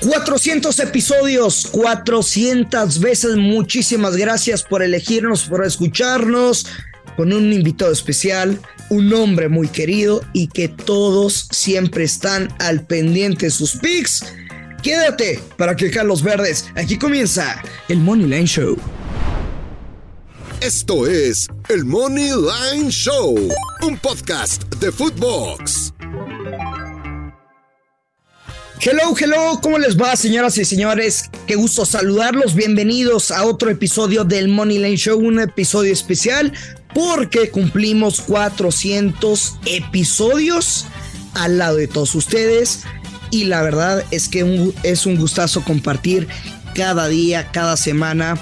400 episodios, 400 veces. Muchísimas gracias por elegirnos, por escucharnos, con un invitado especial, un hombre muy querido y que todos siempre están al pendiente de sus picks. Quédate para que los verdes. Aquí comienza el Money Line Show. Esto es el Money Line Show, un podcast de Footbox. Hello, hello, ¿cómo les va, señoras y señores? Qué gusto saludarlos. Bienvenidos a otro episodio del Money Line Show, un episodio especial porque cumplimos 400 episodios al lado de todos ustedes. Y la verdad es que es un gustazo compartir cada día, cada semana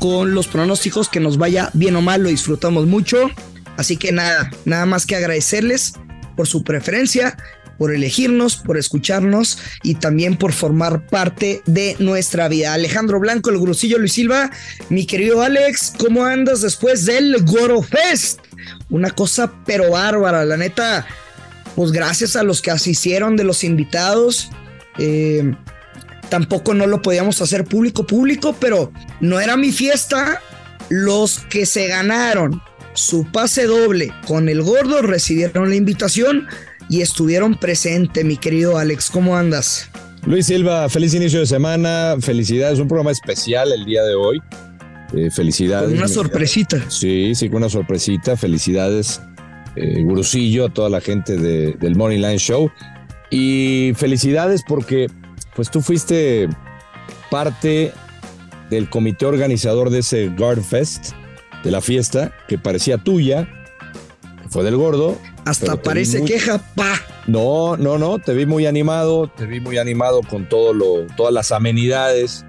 con los pronósticos que nos vaya bien o mal, lo disfrutamos mucho. Así que nada, nada más que agradecerles por su preferencia, por elegirnos, por escucharnos y también por formar parte de nuestra vida. Alejandro Blanco, el Grusillo Luis Silva, mi querido Alex, ¿cómo andas después del Goro Fest? Una cosa pero bárbara, la neta, pues gracias a los que asistieron de los invitados. eh, tampoco no lo podíamos hacer público público, pero no era mi fiesta. Los que se ganaron su pase doble con el gordo recibieron la invitación y estuvieron presentes, mi querido Alex. ¿Cómo andas? Luis Silva, feliz inicio de semana, felicidades, un programa especial el día de hoy. Eh, felicidades. Con una sorpresita. Sí, sí, con una sorpresita. Felicidades, eh, Gurusillo, a toda la gente de- del Money Line Show. Y felicidades porque pues tú fuiste parte del comité organizador de ese Guard Fest, de la fiesta, que parecía tuya, fue del gordo. Hasta parece muy- queja, pa. no, no, no, te vi muy animado, te vi muy animado con todo lo, todas las amenidades,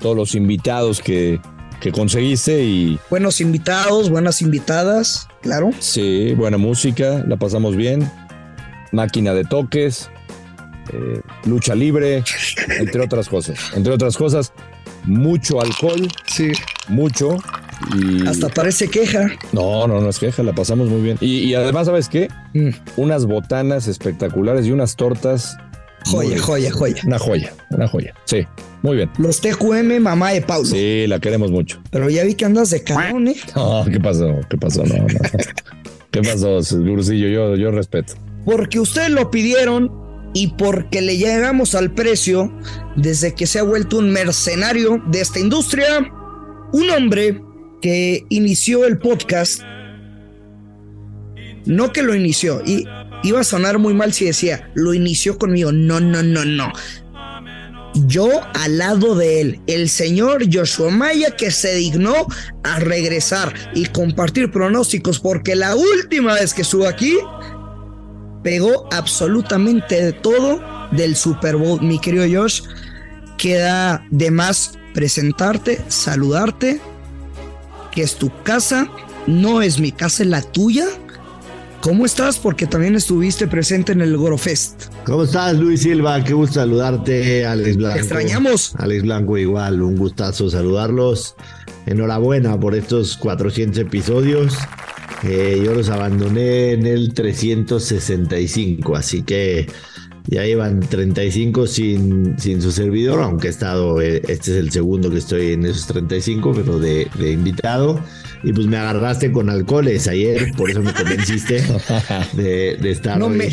todos los invitados que, que conseguiste y Buenos invitados, buenas invitadas, claro. sí, buena música, la pasamos bien, máquina de toques, eh, lucha libre, entre otras cosas, entre otras cosas, mucho alcohol, Sí. mucho y Hasta parece queja. no, no, no es queja, la pasamos muy bien y, y además sabes qué, Mm, unas botanas espectaculares y unas tortas, Joya, joya, joya. una joya, una joya, sí, muy bien. Los TQM, mamá de Paulo. Sí, la queremos mucho. Pero ya vi que andas de cabrón, ¿eh? No, ¿qué pasó? ¿Qué pasó? No, no. ¿Qué pasó, Gurusillo? Yo, yo respeto. Porque ustedes lo pidieron y porque le llegamos al precio desde que se ha vuelto un mercenario de esta industria, un hombre que inició el podcast, no que lo inició, y iba a sonar muy mal si decía, lo inició conmigo, no, no, no, no. Yo al lado de él, el señor Joshua Maya que se dignó a regresar y compartir pronósticos porque la última vez que estuvo aquí pegó absolutamente de todo del Super Bowl, mi querido Josh. Queda de más presentarte, saludarte, que es tu casa, no es mi casa, es la tuya. ¿Cómo estás? Porque también estuviste presente en el Gorofest. ¿Cómo estás, Luis Silva? Qué gusto saludarte, Alex Blanco. Te extrañamos. Alex Blanco igual, un gustazo saludarlos. Enhorabuena por estos 400 episodios. Eh, yo los abandoné en el 365, así que ya llevan 35 sin, sin su servidor, aunque he estado, eh, este es el segundo que estoy en esos 35, pero de, de invitado. Y pues me agarraste con alcoholes ayer, por eso me convenciste de, de estar No hoy. me-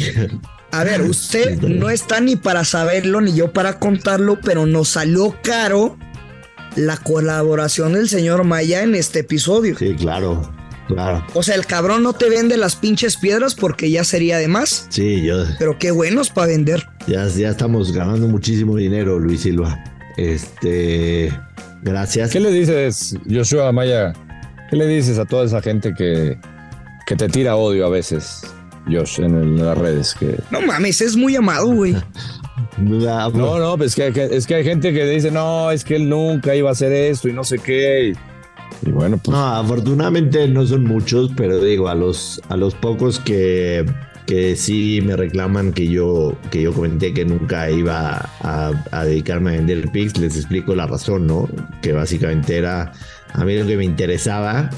A ver, usted no está ni para saberlo ni yo para contarlo, pero nos salió caro la colaboración del señor Maya en este episodio. Sí, claro, claro. O sea, el cabrón no te vende las pinches piedras porque ya sería de más. Sí, yo Pero qué buenos para vender. ya, ya estamos ganando muchísimo dinero, Luis Silva. Este, gracias. ¿Qué le dices, Joshua Maya? ¿Qué le dices a toda esa gente que, que te tira odio a veces, Josh, en, el- en las redes? Que No mames, es muy amado, güey. No, no, pues es que, es que hay gente que dice, no, es que él nunca iba a hacer esto y no sé qué. Y, bueno, pues. No, afortunadamente no son muchos, pero digo, a los, a los pocos que, que sí me reclaman que yo, que yo comenté que nunca iba a, a dedicarme a vender pics, les explico la razón, ¿no? Que básicamente era, a mí lo que me interesaba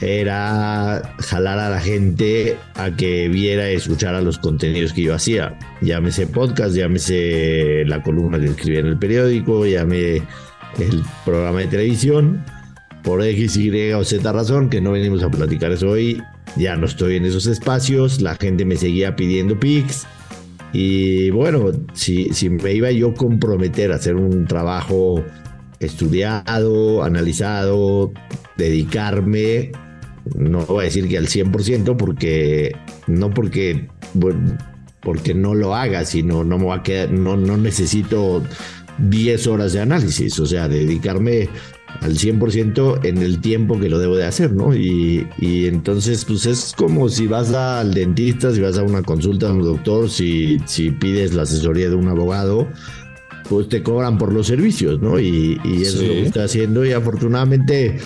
era jalar a la gente a que viera y escuchara los contenidos que yo hacía. Llámese podcast, llámese la columna que escribía en el periódico, llámese el programa de televisión. Por X, Y o Z razón, que no venimos a platicar eso hoy, ya no estoy en esos espacios, la gente me seguía pidiendo pics. Y bueno, si, si me iba yo a comprometer a hacer un trabajo estudiado, analizado, dedicarme, no voy a decir que al 100% porque no porque porque no lo haga, sino no me va a quedar, no, no necesito 10 horas de análisis, o sea, dedicarme al 100% en el tiempo que lo debo de hacer, ¿no? Y, y, entonces, pues es como si vas al dentista, si vas a una consulta de un doctor, si, si pides la asesoría de un abogado, pues te cobran por los servicios, ¿no? Y, y eso es lo que estoy haciendo y afortunadamente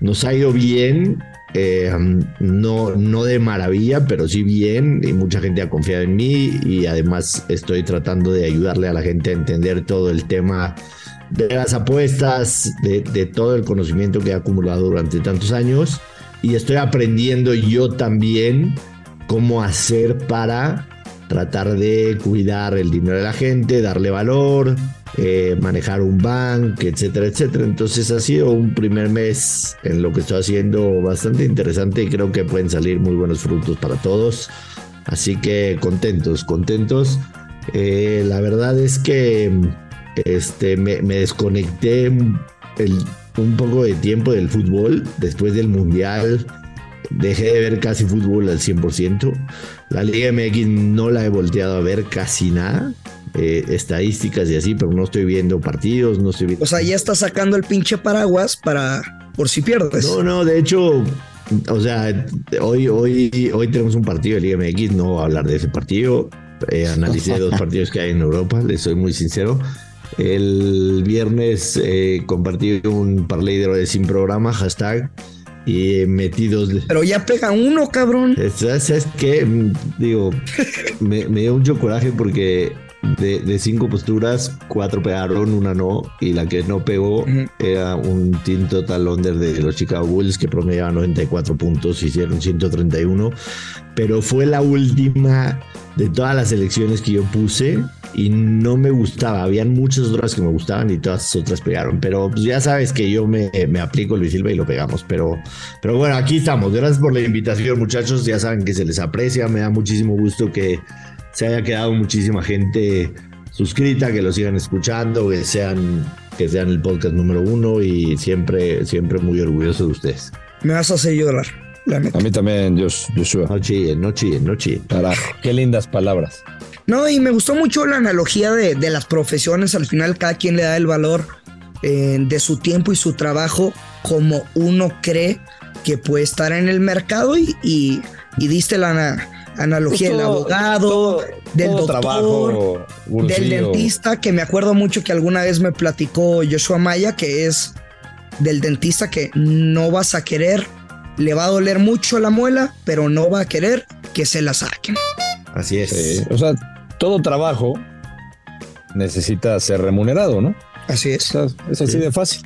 nos ha ido bien eh, no, no de maravilla, pero sí bien, y mucha gente ha confiado en mí y además estoy tratando de ayudarle a la gente a entender todo el tema de las apuestas, de, todo el conocimiento que he acumulado durante tantos años y estoy aprendiendo yo también cómo hacer para tratar de cuidar el dinero de la gente, darle valor, eh, manejar un banco, etcétera, etcétera. Entonces ha sido un primer mes en lo que estoy haciendo bastante interesante y creo que pueden salir muy buenos frutos para todos. Así que contentos, contentos. Eh, la verdad es que este, me, desconecté un poco de tiempo del fútbol después del mundial. Dejé de ver casi fútbol al 100%. La Liga MX no la he volteado a ver casi nada. Eh, estadísticas y así, pero no estoy viendo partidos, no estoy viendo. O sea, ya está sacando el pinche paraguas para por si pierdes. No, no, de hecho, o sea, hoy, hoy, hoy tenemos un partido de Liga MX, no voy a hablar de ese partido. Eh, analicé dos partidos que hay en Europa, les soy muy sincero. El viernes eh, compartí un parlay de sin programa, hashtag, y metidos. Pero ya pega uno, cabrón. ¿Sabes qué? Digo, me, me dio mucho coraje porque de, cinco posturas, cuatro pegaron, una no, y la que no pegó era un team total under de los Chicago Bulls que promediaba 94 puntos, hicieron 131, pero fue la última de todas las elecciones que yo puse y no me gustaba. Habían muchas otras que me gustaban y todas las otras pegaron. Pero pues ya sabes que yo me, me, aplico Luis Silva y lo pegamos. Pero, pero bueno, aquí estamos. Gracias por la invitación, muchachos. Ya saben que se les aprecia. Me da muchísimo gusto que se haya quedado muchísima gente suscrita, que lo sigan escuchando, que sean, que sean el podcast número uno y siempre, siempre muy orgulloso de ustedes. Me vas a hacer llorar. A mí también, Joshua. No chillen, no chillen, no chillen. Carajo, qué lindas palabras. No, y me gustó mucho la analogía de, de las profesiones. Al final, cada quien le da el valor eh, de su tiempo y su trabajo como uno cree que puede estar en el mercado y, y, y diste la, analogía del abogado, del doctor, del dentista, que me acuerdo mucho que alguna vez me platicó Joshua Maya, que es del dentista que no vas a querer, le va a doler mucho la muela, pero no va a querer que se la saquen. Así es. o sea, todo trabajo necesita ser remunerado, ¿no? Así es. es así de fácil.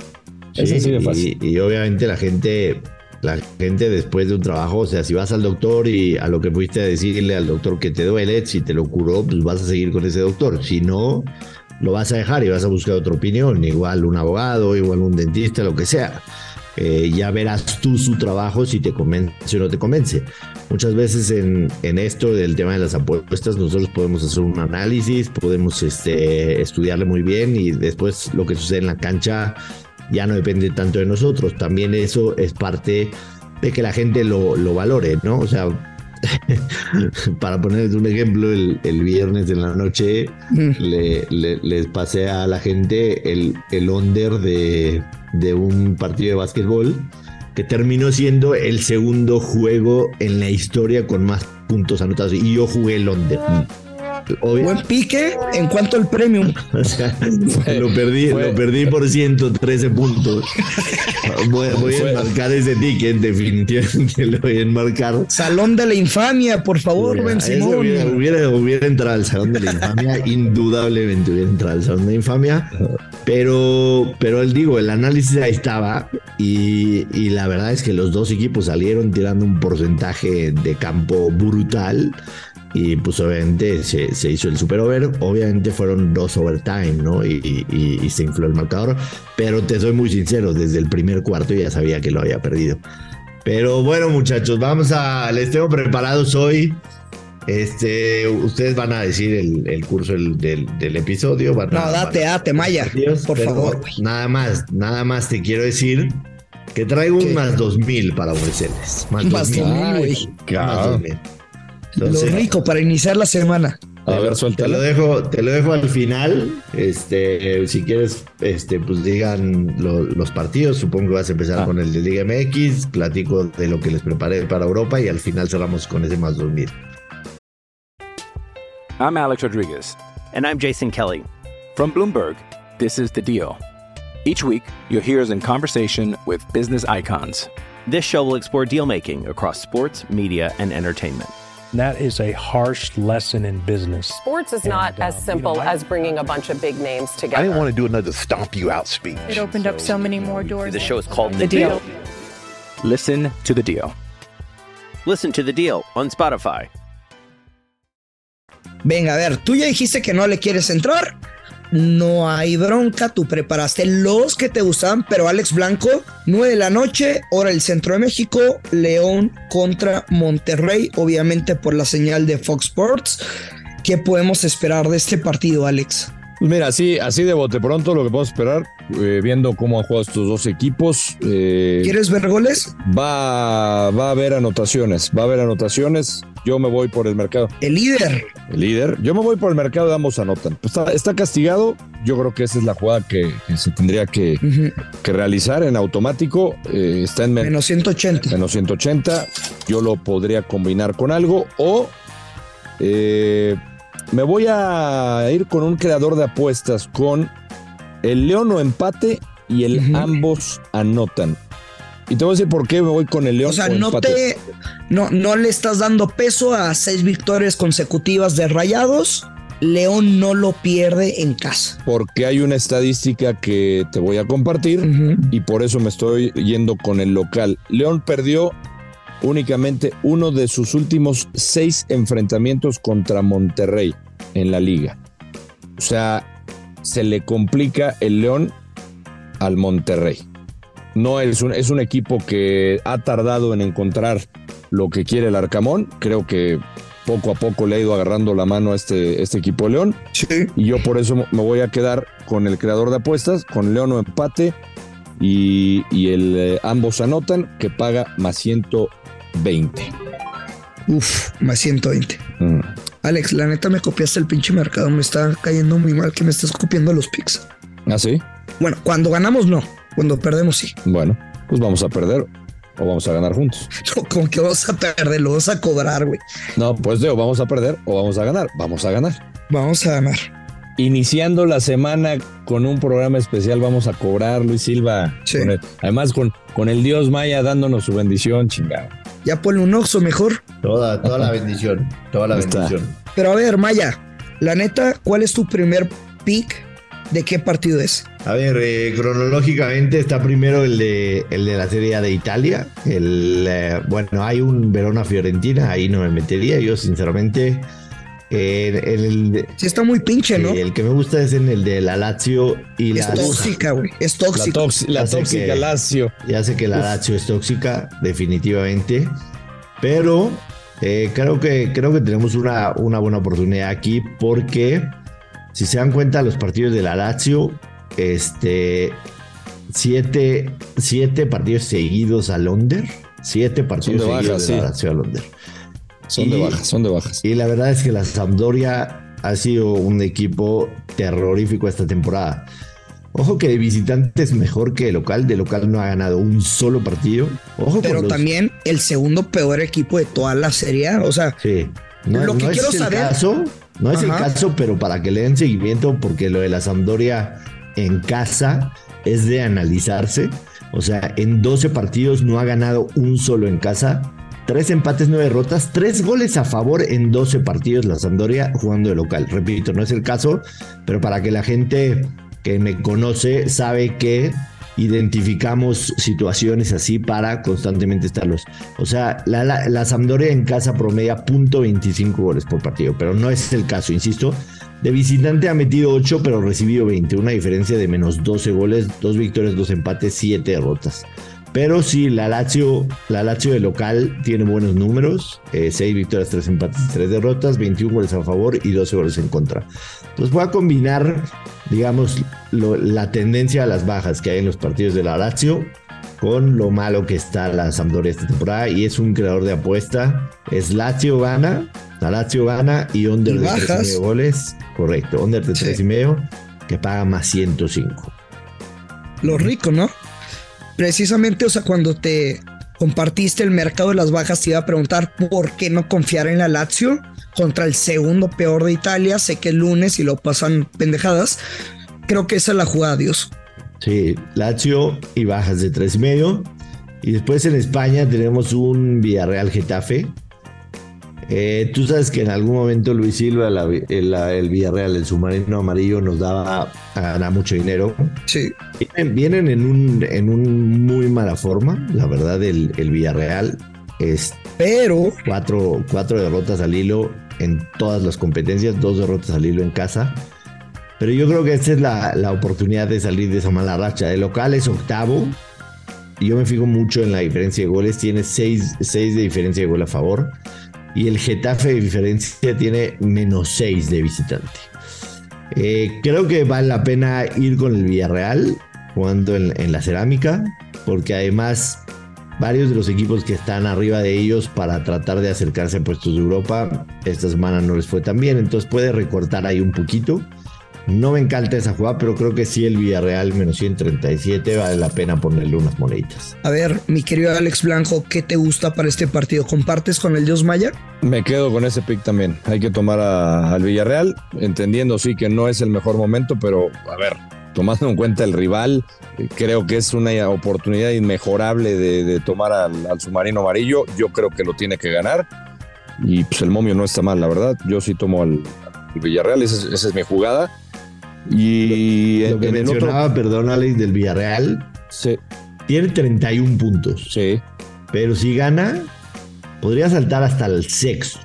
es así de fácil. y obviamente la gente la gente después de un trabajo, o sea, si vas al doctor y a lo que fuiste a decirle al doctor que te duele, si te lo curó, pues vas a seguir con ese doctor. Si no, lo vas a dejar y vas a buscar otra opinión, igual un abogado, igual un dentista, lo que sea. Eh, ya verás tú su trabajo si te convence o no te convence. Muchas veces en, en, esto del tema de las apuestas nosotros podemos hacer un análisis, podemos este, estudiarle muy bien y después lo que sucede en la cancha ya no depende tanto de nosotros. También eso es parte de que la gente lo, lo valore, ¿no? O sea, para poner un ejemplo, el, el, viernes de la noche mm. le, les pasé a la gente el, el under de, de un partido de básquetbol que terminó siendo el segundo juego en la historia con más puntos anotados. Y yo jugué el under. Buen pique en cuanto al premium. O sea, lo perdí, fue- lo perdí por 113 puntos. Voy, voy a enmarcar ese ticket, definitivamente lo voy a enmarcar. Salón de la infamia, por favor, Ben Simón. Hubiera, hubiera, hubiera entrado al Salón de la Infamia, indudablemente hubiera entrado al Salón de la Infamia, pero, pero él digo, el análisis ahí estaba y, y la verdad es que los dos equipos salieron tirando un porcentaje de campo brutal y pues obviamente se, se hizo el super over, obviamente fueron dos overtime, ¿no? Y, y, se infló el marcador, pero te soy muy sincero, desde el primer cuarto ya sabía que lo había perdido. Pero bueno muchachos, vamos a, les tengo preparados hoy. Este, ustedes van a decir el, el curso del, del, episodio. No, date, date, Maya. Por favor. Nada más, nada más te quiero decir que traigo ¿Qué? un más 2000 para ofrecerles. Más, más 2000, güey. Más 2000. Entonces, lo rico para iniciar la semana. A ver, suelta. Te lo dejo, te lo dejo al final. Este, eh, si quieres, este, pues digan lo, los partidos. Supongo que vas a empezar ah. con el de Liga MX. Platico de lo que les preparé para Europa y al final cerramos con ese más 2000. I'm Alex Rodriguez. And I'm Jason Kelly. From Bloomberg, this is The Deal. Each week, you'll hear us in conversation with business icons. This show will explore deal making across sports, media, and entertainment. That is a harsh lesson in business. Sports is not And, uh, as you simple know, I- as bringing a bunch of big names together. I didn't want to do another stomp you out speech. It opened up so many more doors. The show is called The The Deal. Deal. Listen to The Deal. Listen to The Deal on Spotify. Venga, a ver, tú ya dijiste que no le quieres entrar. No hay bronca, tú preparaste los que te gustaban, pero Alex Blanco, 9 de la noche, hora del centro de México, León contra Monterrey, obviamente por la señal de Fox Sports. ¿Qué podemos esperar de este partido, Alex? Pues mira, así, así de bote pronto lo que podemos esperar, eh, viendo cómo han jugado estos dos equipos, eh, ¿Quieres ver goles? va, va a haber anotaciones, va a haber anotaciones. Yo me voy por el mercado. El líder. El líder, yo me voy por el mercado de ambos anotan. Pues Está, está castigado, yo creo que esa es la jugada que, que se tendría que, que realizar en automático. Eh, está en men- Menos 180. menos 180. Yo lo podría combinar con algo o eh, me voy a ir con un creador de apuestas con el León o empate y el ambos anotan. Y te voy a decir por qué me voy con el León O sea, o no empate. te. No, no le estás dando peso a seis victorias consecutivas de rayados. León no lo pierde en casa. Porque hay una estadística que te voy a compartir y por eso me estoy yendo con el local. León perdió únicamente uno de sus últimos seis enfrentamientos contra Monterrey en la liga. O sea, se le complica el León al Monterrey. No es un, es un equipo que ha tardado en encontrar lo que quiere el Arcamón. Creo que poco a poco le ha ido agarrando la mano a este, este equipo de León. Sí. Y yo por eso me voy a quedar con el creador de apuestas, con León o empate. Y, y el, eh, ambos anotan que paga más 120. Uf, más 120. Mm. Alex, la neta me copiaste el pinche mercado. Me está cayendo muy mal que me estás copiando los picks. ¿Ah, sí? Bueno, cuando ganamos, no. Cuando perdemos, sí. Bueno, pues vamos a perder o vamos a ganar juntos. Como que vamos a perder, lo vas a cobrar, güey. No, pues digo, vamos a perder o vamos a ganar. Vamos a ganar. Vamos a ganar. Iniciando la semana con un programa especial, vamos a cobrar, Luis Silva. Sí. Con el- además, con, con el Dios Maya dándonos su bendición, chingado. Ya ponle un oxo mejor. Toda, toda la bendición. Toda la está. bendición. Pero a ver, Maya, la neta, ¿cuál es tu primer pick? ¿De qué partido es? A ver, eh, cronológicamente está primero el de, el de la Serie A de Italia. El, eh, bueno, hay un Verona-Fiorentina, ahí no me metería. Yo, sinceramente, eh, el, Sí, está muy pinche, ¿no? el que me gusta es en el de la Lazio y es la tóxica, güey. Es La, tóxica. toxi- la Ya sé tóxica que- Lazio. Ya sé que la Lazio es tóxica, definitivamente, pero eh, creo, que, creo que tenemos una, una buena oportunidad aquí porque si se dan cuenta los partidos de la Lazio, este, siete, siete partidos seguidos al under, siete partidos seguidos de la sí. Lazio al under. Son de bajas, son de bajas. Y la verdad es que la Sampdoria ha sido un equipo terrorífico esta temporada. Ojo que de visitante es mejor que de local. De local no ha ganado un solo partido. Ojo Pero los- también el segundo peor equipo de toda la serie. O sea, Sí. No, Lo que no quiero es el saber- caso, No es el caso, pero para que le den seguimiento, porque lo de la Sampdoria en casa es de analizarse. O sea, en 12 partidos no ha ganado un solo en casa. Tres empates, nueve derrotas, tres goles a favor en 12 partidos la Sampdoria jugando de local. Repito, no es el caso, pero para que la gente que me conoce sabe que identificamos situaciones así para constantemente estarlos. O sea, la, la, Sampdoria en casa promedia .25 goles por partido, pero no es el caso, insisto. De visitante ha metido 8, pero recibido 20, una diferencia de menos 12 goles, dos victorias, dos empates, 7 derrotas. Pero sí, la Lazio, la Lazio de local tiene buenos números, 6 victorias, 3 empates, 3 derrotas, 21 goles a favor y 12 goles en contra. Entonces voy a combinar, digamos, lo- la tendencia a las bajas que hay en los partidos de la Lazio con lo malo que está la Sampdoria esta temporada y es un creador de apuesta. Es Lazio gana, la Lazio gana y under Y de 3 y bajas. medio goles, correcto, under de 3 y medio que paga más 105. Lo rico, ¿no? Precisamente, o sea, cuando te compartiste el mercado de las bajas, te iba a preguntar por qué no confiar en la Lazio contra el segundo peor de Italia. Sé que es lunes y lo pasan pendejadas. Creo que esa es la jugada, Dios. Sí, Lazio y bajas de tres y medio. Y después en España tenemos un Villarreal Getafe. Eh, tú sabes que en algún momento Luis Silva, la- el, la- el Villarreal, el submarino amarillo, nos daba a ganar mucho dinero. Sí. Vienen, vienen en, un, en un muy mala forma, la verdad, el, el Villarreal. Es Pero cuatro, cuatro derrotas al hilo en todas las competencias, dos derrotas al hilo en casa. Pero yo creo que esta es la, la oportunidad de salir de esa mala racha. El local es octavo. Y Yo me fijo mucho en la diferencia de goles. Tiene seis, seis de diferencia de gol a favor. Y el Getafe de diferencia tiene menos seis de visitante. Eh, creo que vale la pena ir con el Villarreal jugando en la cerámica. Porque además varios de los equipos que están arriba de ellos para tratar de acercarse a puestos de Europa, esta semana no les fue tan bien, entonces puede recortar ahí un poquito. No me encanta esa jugada, pero creo que sí el Villarreal menos 137 vale la pena ponerle unas moneditas. A ver, mi querido Alex Blanco, ¿qué te gusta para este partido? ¿Compartes con el Dios Maya? Me quedo con ese pick también. Hay que tomar a- al Villarreal, entendiendo sí que no es el mejor momento, pero a ver, tomando en cuenta el rival, creo que es una oportunidad inmejorable de, de tomar al, al submarino amarillo. Yo creo que lo tiene que ganar. Y pues el momio no está mal, la verdad. Yo sí tomo al, al Villarreal, esa es, esa es mi jugada. Y Lo que en el otro. mencionaba, perdón Alex, del Villarreal, Sí, tiene 31 puntos, sí. pero si gana, podría saltar hasta el sexto.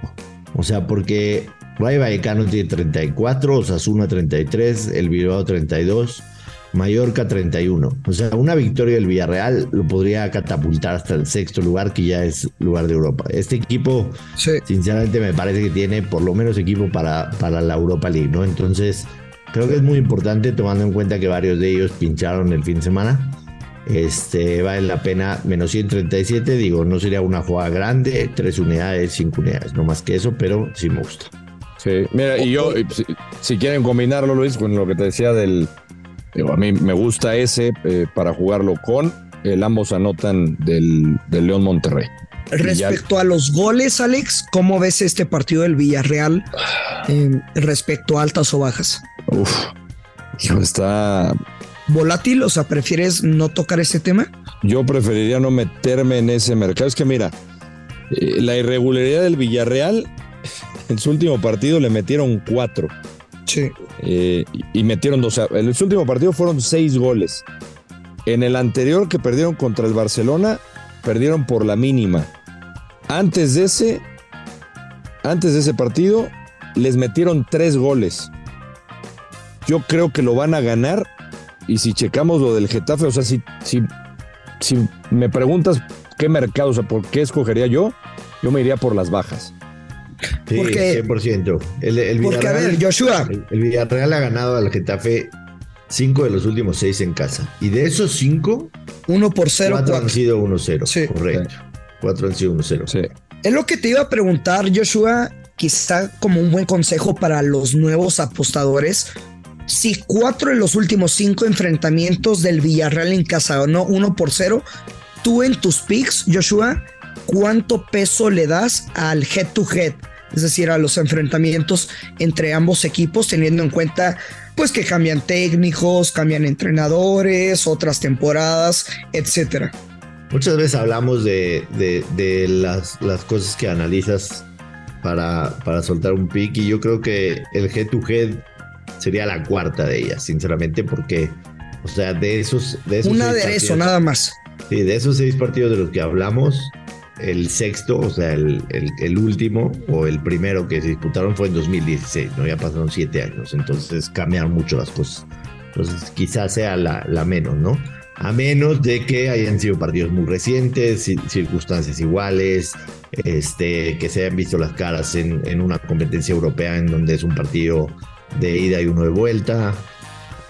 O sea, porque Rayo Vallecano tiene 34, Osasuna 33, el Bilbao 32, Mallorca 31. O sea, una victoria del Villarreal lo podría catapultar hasta el sexto lugar, que ya es lugar de Europa. Este equipo, Sí. sinceramente, me parece que tiene por lo menos equipo para, para la Europa League, ¿no? Entonces, creo que es muy importante tomando en cuenta que varios de ellos pincharon el fin de semana. Este vale la pena menos 137. Digo, no sería una jugada grande, tres unidades, cinco unidades, no más que eso, pero sí me gusta. Sí, mira, y yo, si, si quieren combinarlo, Luis, con lo que te decía del. digo, a mí me gusta ese eh, para jugarlo con. El ambos anotan del, del León Monterrey. Respecto a los goles, Alex, ¿cómo ves este partido del Villarreal eh, respecto a altas o bajas? Uf, hijo, está. ¿Volátil? O sea, ¿prefieres no tocar ese tema? Yo preferiría no meterme en ese mercado. Es que mira, eh, la irregularidad del Villarreal, en su último partido le metieron cuatro. Sí. eh, y y metieron dos. O sea, en su último partido fueron seis goles. En el anterior que perdieron contra el Barcelona, perdieron por la mínima. Antes de ese, antes de ese partido, les metieron tres goles. Yo creo que lo van a ganar. Y si checamos lo del Getafe, o sea, si, si, si me preguntas qué mercado, o sea, por qué escogería yo, yo me iría por las bajas. Sí, Porque- 100%. El, el Porque, a Villarreal, ver, Joshua, el, el Villarreal ha ganado al Getafe cinco de los últimos seis en casa. Y de esos cinco, uno por cero, cuatro han cuatro. sido 1-0. Sí. Correcto. Cuatro han sido 1-0. Sí. Es lo que te iba a preguntar, Joshua, quizá como un buen consejo para los nuevos apostadores. Si cuatro de los últimos cinco enfrentamientos del Villarreal en casa no uno por cero, tú en tus picks, Joshua, ¿cuánto peso le das al head to head? es decir, a los enfrentamientos entre ambos equipos, teniendo en cuenta pues que cambian técnicos, cambian entrenadores, otras temporadas, etcétera. Muchas veces hablamos de, de, las, las, cosas que analizas para, para soltar un pick y yo creo que el head to head sería la cuarta de ellas, sinceramente, porque, o sea, de esos... De esos Un aderezo, nada más. Sí, de esos seis partidos de los que hablamos, el sexto, o sea, el, el, último o el primero que se disputaron fue en 2016, ¿no? Ya pasaron siete años, entonces cambiaron mucho las cosas. Entonces quizás sea la, la menos, ¿no? A menos de que hayan sido partidos muy recientes, circunstancias iguales, este, que se hayan visto las caras en, en una competencia europea en donde es un partido de ida y uno de vuelta.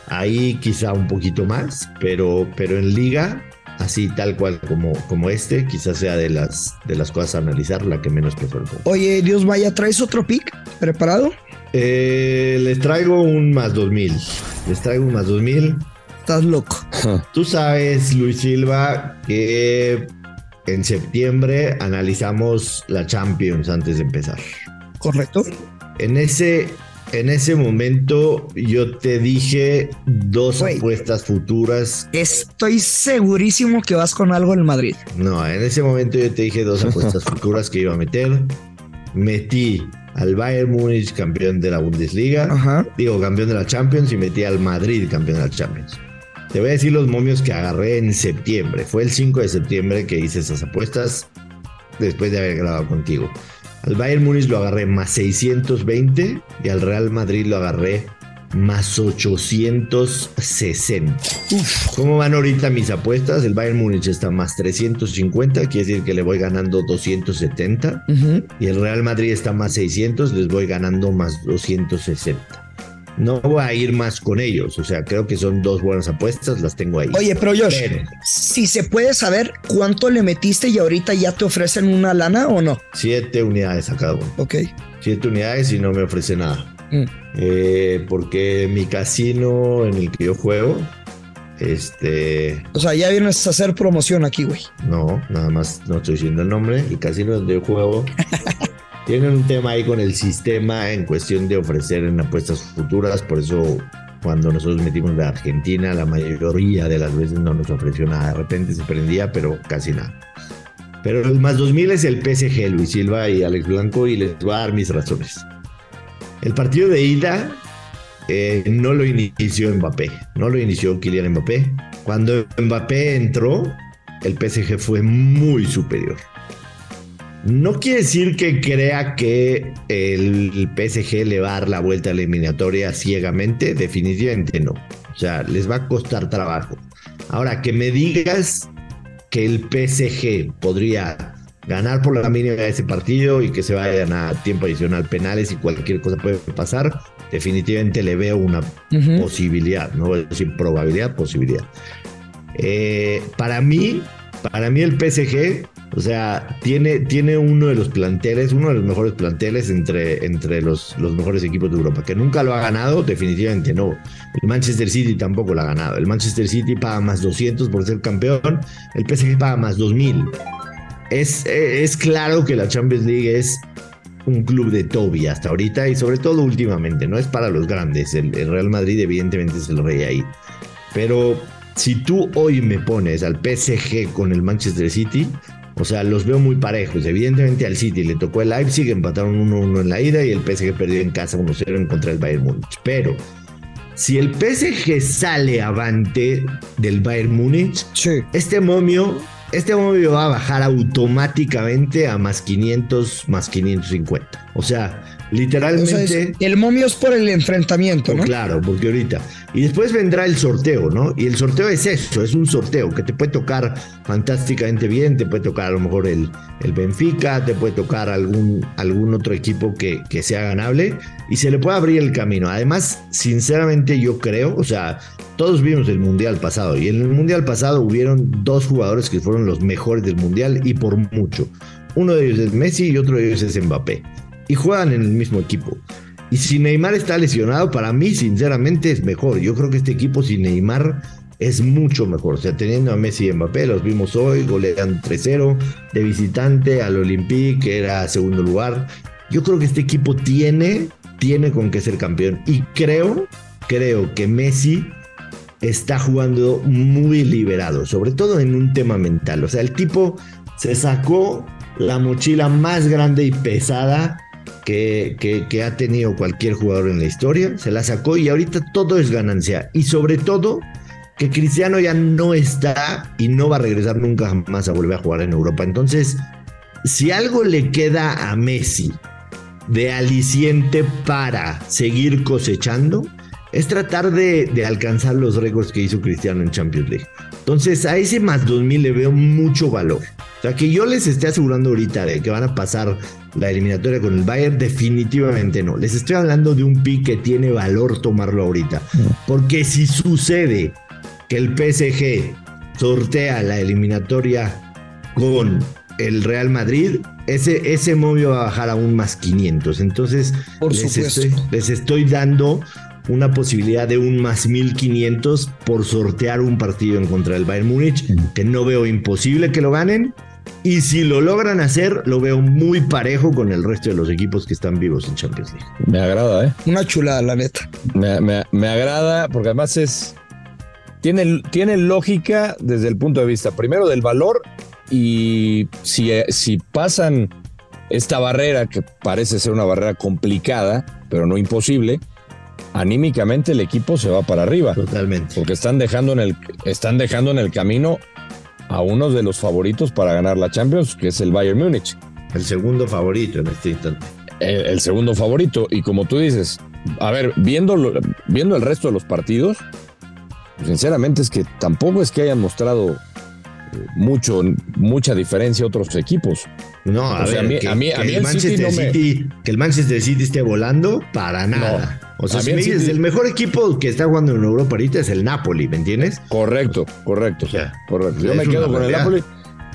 Ahí quizá un poquito más, pero, pero en liga, así tal cual como, como este, quizás sea de las, de las cosas a analizar la que menos prefiero. Oye, Dios vaya, ¿traes otro pick preparado? Eh, les traigo un más 2000. Les traigo un más 2000. Estás loco. Tú sabes, Luis Silva, que en septiembre analizamos la Champions antes de empezar. Correcto. En ese en ese momento yo te dije dos apuestas futuras. Estoy segurísimo que vas con algo en Madrid. No, en ese momento yo te dije dos apuestas futuras que iba a meter. Metí al Bayern Múnich campeón de la Bundesliga, digo campeón de la Champions y metí al Madrid campeón de la Champions. Te voy a decir los momios que agarré en septiembre. Fue el 5 de septiembre que hice esas apuestas después de haber grabado contigo. Al Bayern Múnich lo agarré más 620 y al Real Madrid lo agarré más 860. ¿Cómo van ahorita mis apuestas? El Bayern Múnich está más 350, quiere decir que le voy ganando 270. Y el Real Madrid está más 600, les voy ganando más 260 no voy a ir más con ellos. O sea, creo que son dos buenas apuestas, las tengo ahí. Oye, pero Josh, si se puede saber cuánto le metiste y ahorita ya te ofrecen una lana o no? Siete unidades a cada uno. Ok. Siete unidades y no me ofrece nada. Mm. Eh, porque mi casino en el que yo juego, este. O sea, ya vienes a hacer promoción aquí, güey. No, nada más no estoy diciendo el nombre. El casino donde yo juego tienen un tema ahí con el sistema en cuestión de ofrecer en apuestas futuras, por eso cuando nosotros metimos de Argentina, la mayoría de las veces no nos ofreció nada. De repente se prendía, pero casi nada. Pero el más 2000 es el PSG, Luis Silva y Alex Blanco, y les voy a dar mis razones. El partido de ida eh, no lo inició Mbappé, no lo inició Kylian Mbappé. Cuando Mbappé entró, el PSG fue muy superior. No quiere decir que crea que el PSG le va a dar la vuelta a la eliminatoria ciegamente, definitivamente no. O sea, les va a costar trabajo. Ahora, que me digas que el PSG podría ganar por la mínima de ese partido y que se vayan a tiempo adicional penales y cualquier cosa puede pasar, definitivamente le veo una posibilidad, no voy a decir probabilidad, posibilidad. Eh, para mí, para mí el PSG o sea, tiene, tiene uno de los planteles, uno de los mejores planteles entre, entre los, los mejores equipos de Europa. Que nunca lo ha ganado, definitivamente no. El Manchester City tampoco lo ha ganado. El Manchester City paga más 200 por ser campeón, el PSG paga más 2000. Es, es claro que la Champions League es un club de Toby hasta ahorita y sobre todo últimamente, no es para los grandes. El, el Real Madrid evidentemente es el rey ahí. Pero si tú hoy me pones al PSG con el Manchester City, o sea, los veo muy parejos. Evidentemente al City le tocó el Leipzig, empataron 1-1 en la ida y el PSG perdió en casa 1-0 en contra del Bayern Múnich. Pero si el PSG sale avante del Bayern Múnich, este momio, este momio va a bajar automáticamente a más 500, más 550. O sea, Literalmente. el momio es por el enfrentamiento, ¿no? Claro, porque ahorita. Y después vendrá el sorteo, ¿no? Y el sorteo es eso, es un sorteo que te puede tocar fantásticamente bien, te puede tocar a lo mejor el, el Benfica, te puede tocar algún, algún otro equipo que, que sea ganable y se le puede abrir el camino. Además, sinceramente yo creo, o sea, todos vimos el Mundial pasado y en el Mundial pasado hubieron dos jugadores que fueron los mejores del Mundial y por mucho. Uno de ellos es Messi y otro de ellos es Mbappé y juegan en el mismo equipo. Y si Neymar está lesionado, para mí sinceramente es mejor. Yo creo que este equipo sin Neymar es mucho mejor. O sea, teniendo a Messi y Mbappé, los vimos hoy, golean 3-0 de visitante al Olympique, que era segundo lugar. yo creo que este equipo tiene, tiene con qué ser campeón. Y creo, creo que Messi está jugando muy liberado, sobre todo en un tema mental. O sea, el tipo se sacó la mochila más grande y pesada que, ha tenido cualquier jugador en la historia, se la sacó y ahorita todo es ganancia. Y sobre todo que Cristiano ya no está y no va a regresar nunca más a volver a jugar en Europa. Entonces, si algo le queda a Messi de aliciente para seguir cosechando, es tratar de, de, alcanzar los récords que hizo Cristiano en Champions League. Entonces, a ese más 2000 le veo mucho valor. O sea, que yo les esté asegurando ahorita de que van a pasar la eliminatoria con el Bayern, definitivamente no. Les estoy hablando de un pick que tiene valor tomarlo ahorita. Porque si sucede que el PSG sortea la eliminatoria con el Real Madrid, ese, ese movio va a bajar aún más 500. Entonces, Por les, estoy, les estoy dando una posibilidad de un más 1500 por sortear un partido en contra del Bayern Múnich, que no veo imposible que lo ganen. Y si lo logran hacer, lo veo muy parejo con el resto de los equipos que están vivos en Champions League. Me agrada, ¿eh? Una chulada, la neta. Me, me, me agrada porque además es. Tiene, tiene lógica desde el punto de vista, primero, del valor y si, si pasan esta barrera, que parece ser una barrera complicada, pero no imposible, anímicamente el equipo se va para arriba. Totalmente. Porque están dejando en el, están dejando en el camino a uno de los favoritos para ganar la Champions, que es el Bayern Múnich. El segundo favorito en este instante. El, el segundo favorito. Y como tú dices, a ver, viendo, viendo el resto de los partidos, sinceramente es que tampoco es que hayan mostrado mucho, mucha diferencia a otros equipos. No, a O sea, ver, a mí- que, a mí- que a mí el el Manchester City no me- City, que el Manchester City esté volando, para nada. No. O sea, A si me el dices, el mejor equipo que está jugando en Europa ahorita es el Napoli, ¿me entiendes? Correcto, correcto. O sea, correcto. Yo me quedo con el. Napoli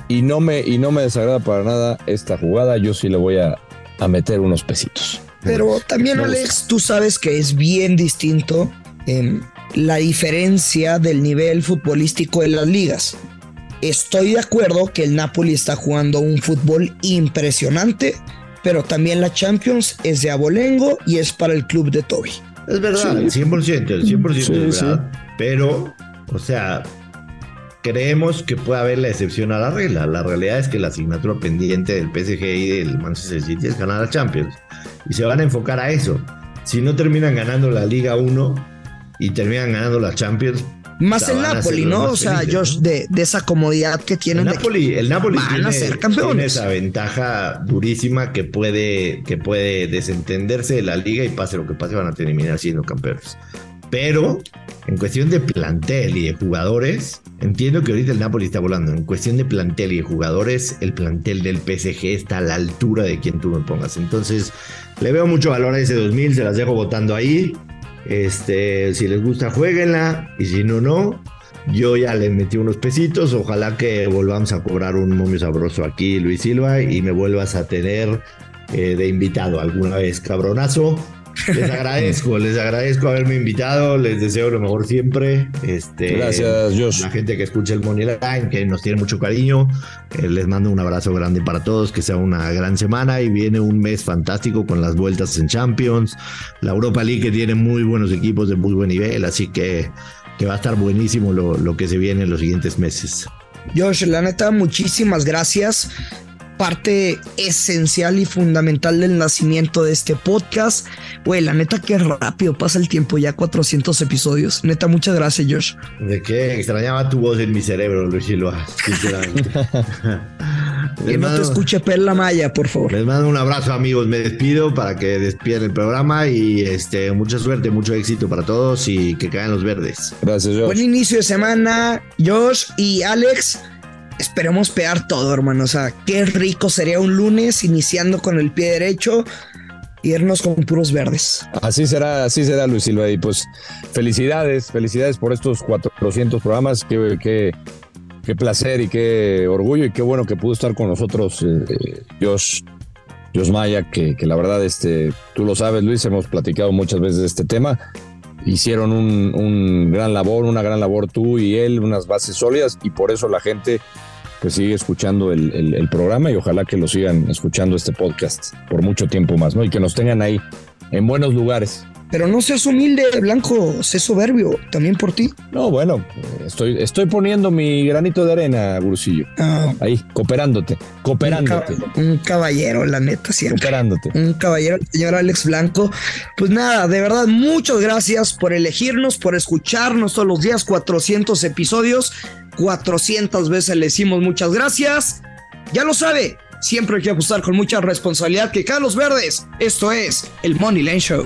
y no me, y no me desagrada para nada esta jugada. Yo sí le voy a, a meter unos pesitos. Pero también, Alex, tú sabes que es bien distinto em, la diferencia del nivel futbolístico de las ligas. Estoy de acuerdo que el Napoli está jugando un fútbol impresionante, pero también la Champions es de abolengo y es para el club de Toby. Es verdad, el 100%, el 100% Sí, es sí. verdad. Pero, o sea, creemos que puede haber la excepción a la regla. La realidad es que la asignatura pendiente del PSG y del Manchester City es ganar la Champions. Y se van a enfocar a eso. Si no terminan ganando la Liga 1 y terminan ganando la Champions, Más el Napoli, ¿no? O sea, felices, Josh, ¿no? de, de esa comodidad que El tienen. de que Napoli, el Napoli van tiene, a ser tiene campeones. esa ventaja durísima que puede, que puede desentenderse de la liga y pase lo que pase, van a terminar siendo campeones. Pero en cuestión de plantel y de jugadores, entiendo que ahorita el Napoli está volando. En cuestión de plantel y de jugadores, el plantel del PSG está a la altura de quien tú me pongas. Entonces, le veo mucho valor a ese 2000, se las dejo votando ahí. Este, si les gusta, jueguenla. Y si no, no. Yo ya le metí unos pesitos. Ojalá que volvamos a cobrar un momio sabroso aquí, Luis Silva, y me vuelvas a tener eh, de invitado alguna vez, cabronazo. Les agradezco, les agradezco haberme invitado. Les deseo lo mejor siempre. Este, Gracias, Josh. La gente que escucha el Money Line, que nos tiene mucho cariño. Eh, les mando un abrazo grande para todos. Que sea una gran semana y viene un mes fantástico con las vueltas en Champions. La Europa League que tiene muy buenos equipos de muy buen nivel. Así que, que va a estar buenísimo lo, lo que se viene en los siguientes meses. Josh, la neta, muchísimas gracias. Parte esencial y fundamental del nacimiento de este podcast. Güey, la neta, qué rápido pasa el tiempo, ya 400 episodios. Neta, muchas gracias, Josh. De que extrañaba tu voz en mi cerebro, Luis Silva, sinceramente. Que no te escuche Perla Maya, por favor. Les mando un abrazo, amigos. Me despido para que despidan el programa y este, mucha suerte, mucho éxito para todos y que caigan los verdes. Gracias, Josh. Buen inicio de semana, Josh y Alex. Esperemos pegar todo, hermano. O sea, qué rico sería un lunes iniciando con el pie derecho irnos con puros verdes. Así será, así será, Luis Silva. Y pues felicidades, felicidades por estos 400 programas. Qué, qué, qué placer y qué orgullo y qué bueno que pudo estar con nosotros eh, eh, Josh, Josh Maya, que, que la verdad, este, tú lo sabes, Luis, hemos platicado muchas veces de este tema. Hicieron un, un gran labor, una gran labor tú y él, unas bases sólidas y por eso la gente que sigue escuchando el, el- el programa y ojalá que lo sigan escuchando este podcast por mucho tiempo más, ¿no? Y que nos tengan ahí en buenos lugares. Pero no seas humilde, Blanco, sé soberbio, también por ti. No, bueno, estoy, estoy poniendo mi granito de arena, Gurusillo. Ah, Ahí, cooperándote, un, cooperándote, un caballero, la neta, siempre. cooperándote. un caballero, señor Alex Blanco. Pues nada, de verdad, muchas gracias por elegirnos, por escucharnos todos los días, 400 episodios, 400 veces le decimos muchas gracias. Ya lo sabe, siempre hay que apostar con mucha responsabilidad que Carlos Verdes, esto es el Money Line Show.